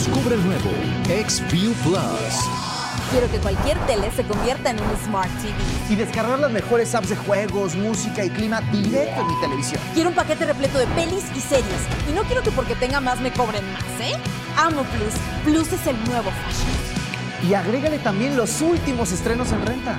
Descubre el nuevo XView Plus. Quiero que cualquier tele se convierta en un Smart TV. Y descargar las mejores apps de juegos, música y clima directo en mi televisión. Quiero un paquete repleto de pelis y series. Y no quiero que porque tenga más me cobren más, ¿eh? Amo Plus. Plus es el nuevo fashion. Y agrégale también los últimos estrenos en renta.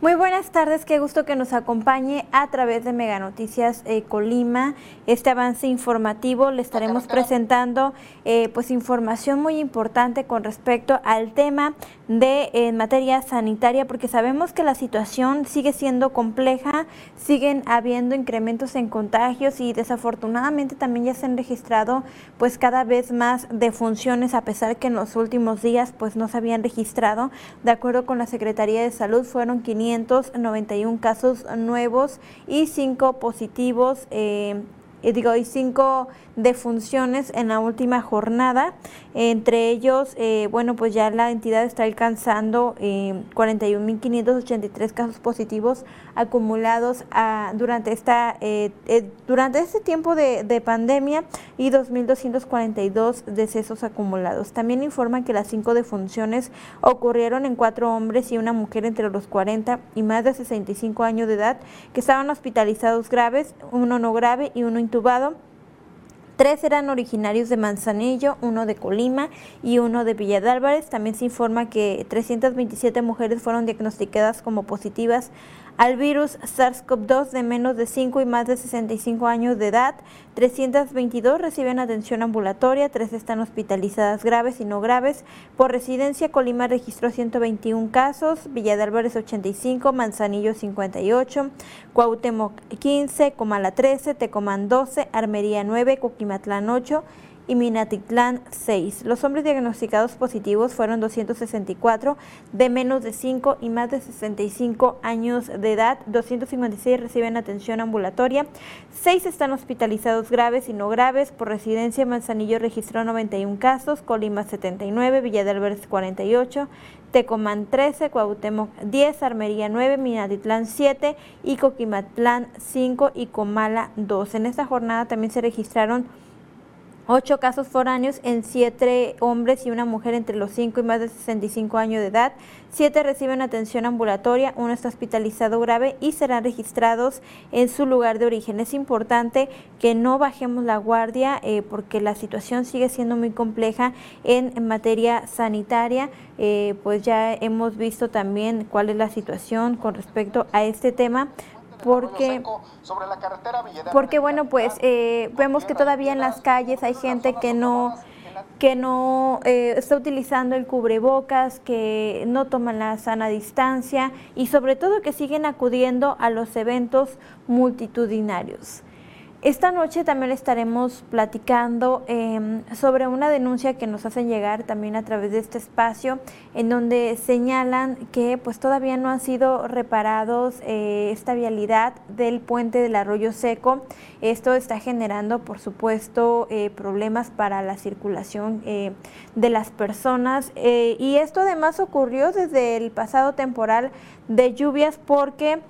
Muy buenas tardes, qué gusto que nos acompañe a través de Mega Noticias eh, Colima. Este avance informativo le estaremos presentando eh, pues información muy importante con respecto al tema de en materia sanitaria, porque sabemos que la situación sigue siendo compleja, siguen habiendo incrementos en contagios y desafortunadamente también ya se han registrado pues cada vez más defunciones a pesar que en los últimos días pues no se habían registrado. De acuerdo con la Secretaría de Salud fueron 500 591 casos nuevos y 5 positivos, eh, digo, y 5 defunciones en la última jornada. Entre ellos, eh, bueno, pues ya la entidad está alcanzando eh, 41.583 casos positivos acumulados a, durante esta eh, eh, durante este tiempo de, de pandemia y 2.242 decesos acumulados. También informan que las cinco defunciones ocurrieron en cuatro hombres y una mujer entre los 40 y más de 65 años de edad que estaban hospitalizados graves, uno no grave y uno Tres eran originarios de Manzanillo, uno de Colima y uno de Villa de Álvarez. También se informa que 327 mujeres fueron diagnosticadas como positivas al virus SARS-CoV-2 de menos de 5 y más de 65 años de edad. 322 reciben atención ambulatoria, 3 están hospitalizadas graves y no graves. Por residencia, Colima registró 121 casos, Villa de Álvarez 85, Manzanillo 58, Cuauhtémoc 15, Comala 13, Tecomán 12, Armería 9, Coquimatlán 8, y Minatitlán 6. Los hombres diagnosticados positivos fueron 264 de menos de 5 y más de 65 años de edad. 256 reciben atención ambulatoria. 6 están hospitalizados graves y no graves. Por residencia, Manzanillo registró 91 casos, Colima 79, Villa del 48, Tecomán 13, Cuauhtémoc 10, Armería 9, Minatitlán 7 y Coquimatlán 5 y Comala 2. En esta jornada también se registraron Ocho casos foráneos en siete hombres y una mujer entre los 5 y más de 65 años de edad. Siete reciben atención ambulatoria, uno está hospitalizado grave y serán registrados en su lugar de origen. Es importante que no bajemos la guardia eh, porque la situación sigue siendo muy compleja en, materia sanitaria. Eh, pues ya hemos visto también cuál es la situación con respecto a este tema porque, porque bueno, pues eh, vemos que todavía en las calles hay gente que no que no eh, está utilizando el cubrebocas, que no toman la sana distancia y sobre todo que siguen acudiendo a los eventos multitudinarios. Esta noche también estaremos platicando em, sobre una denuncia que nos hacen llegar también a través de este espacio, en donde señalan que pues todavía no han sido reparados eh, esta vialidad del puente del arroyo seco. Esto está generando, por supuesto, eh, problemas para la circulación eh, de las personas y esto además ocurrió desde el pasado temporal de lluvias porque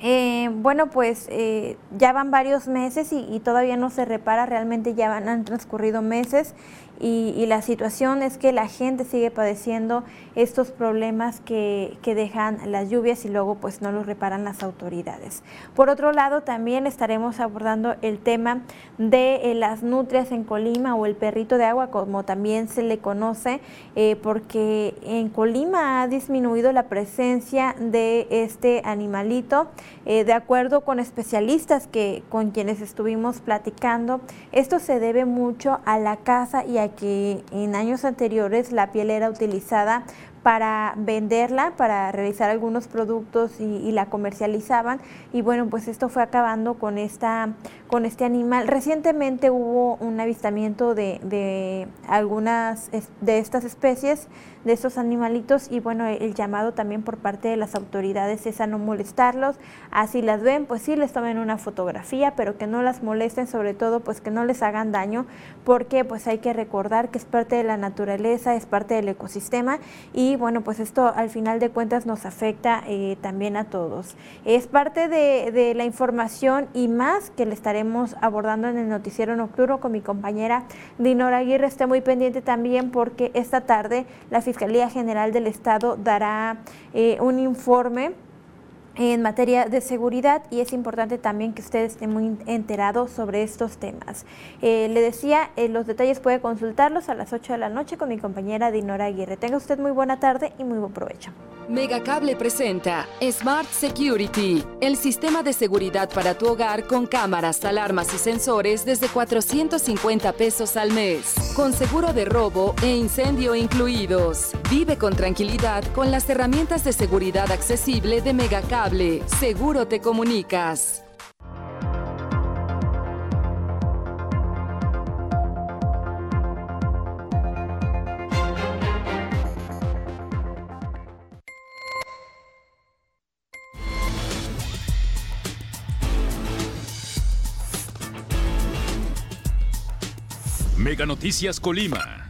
eh, bueno, pues eh, ya van varios meses y, todavía no se repara, realmente ya van, han transcurrido meses y, la situación es que la gente sigue padeciendo estos problemas que, dejan las lluvias y luego pues no los reparan las autoridades. Por otro lado, también estaremos abordando el tema de eh, las nutrias en Colima o el perrito de agua, como también se le conoce, eh, porque en Colima ha disminuido la presencia de este animalito. Eh, de acuerdo con especialistas que con quienes estuvimos platicando, esto se debe mucho a la caza y a que en años anteriores la piel era utilizada para venderla, para realizar algunos productos y, la comercializaban. Y bueno, pues esto fue acabando con, esta, con este animal. Recientemente hubo un avistamiento de, de algunas de estas especies de estos animalitos y bueno, el llamado también por parte de las autoridades es a no molestarlos, así las ven, pues sí les tomen una fotografía, pero que no las molesten, sobre todo pues que no les hagan daño, porque pues hay que recordar que es parte de la naturaleza, es parte del ecosistema y bueno, pues esto al final de cuentas nos afecta eh, también a todos. Es parte de, de la información y más que le estaremos abordando en el noticiero nocturno con mi compañera Dinora Aguirre, esté muy pendiente también porque esta tarde la Fiscalía General del Estado dará eh, un informe en materia de seguridad y es importante también que ustedes estén muy enterados sobre estos temas. Eh, le decía, eh, los detalles puede consultarlos a las 8 de la noche con mi compañera Dinora Aguirre. Tenga usted muy buena tarde y muy buen provecho. Megacable presenta Smart Security, el sistema de seguridad para tu hogar con cámaras, alarmas y sensores desde 450 pesos al mes, con seguro de robo e incendio incluidos. Vive con tranquilidad con las herramientas de seguridad accesible de Megacable. Seguro te comunicas. Mega Noticias Colima.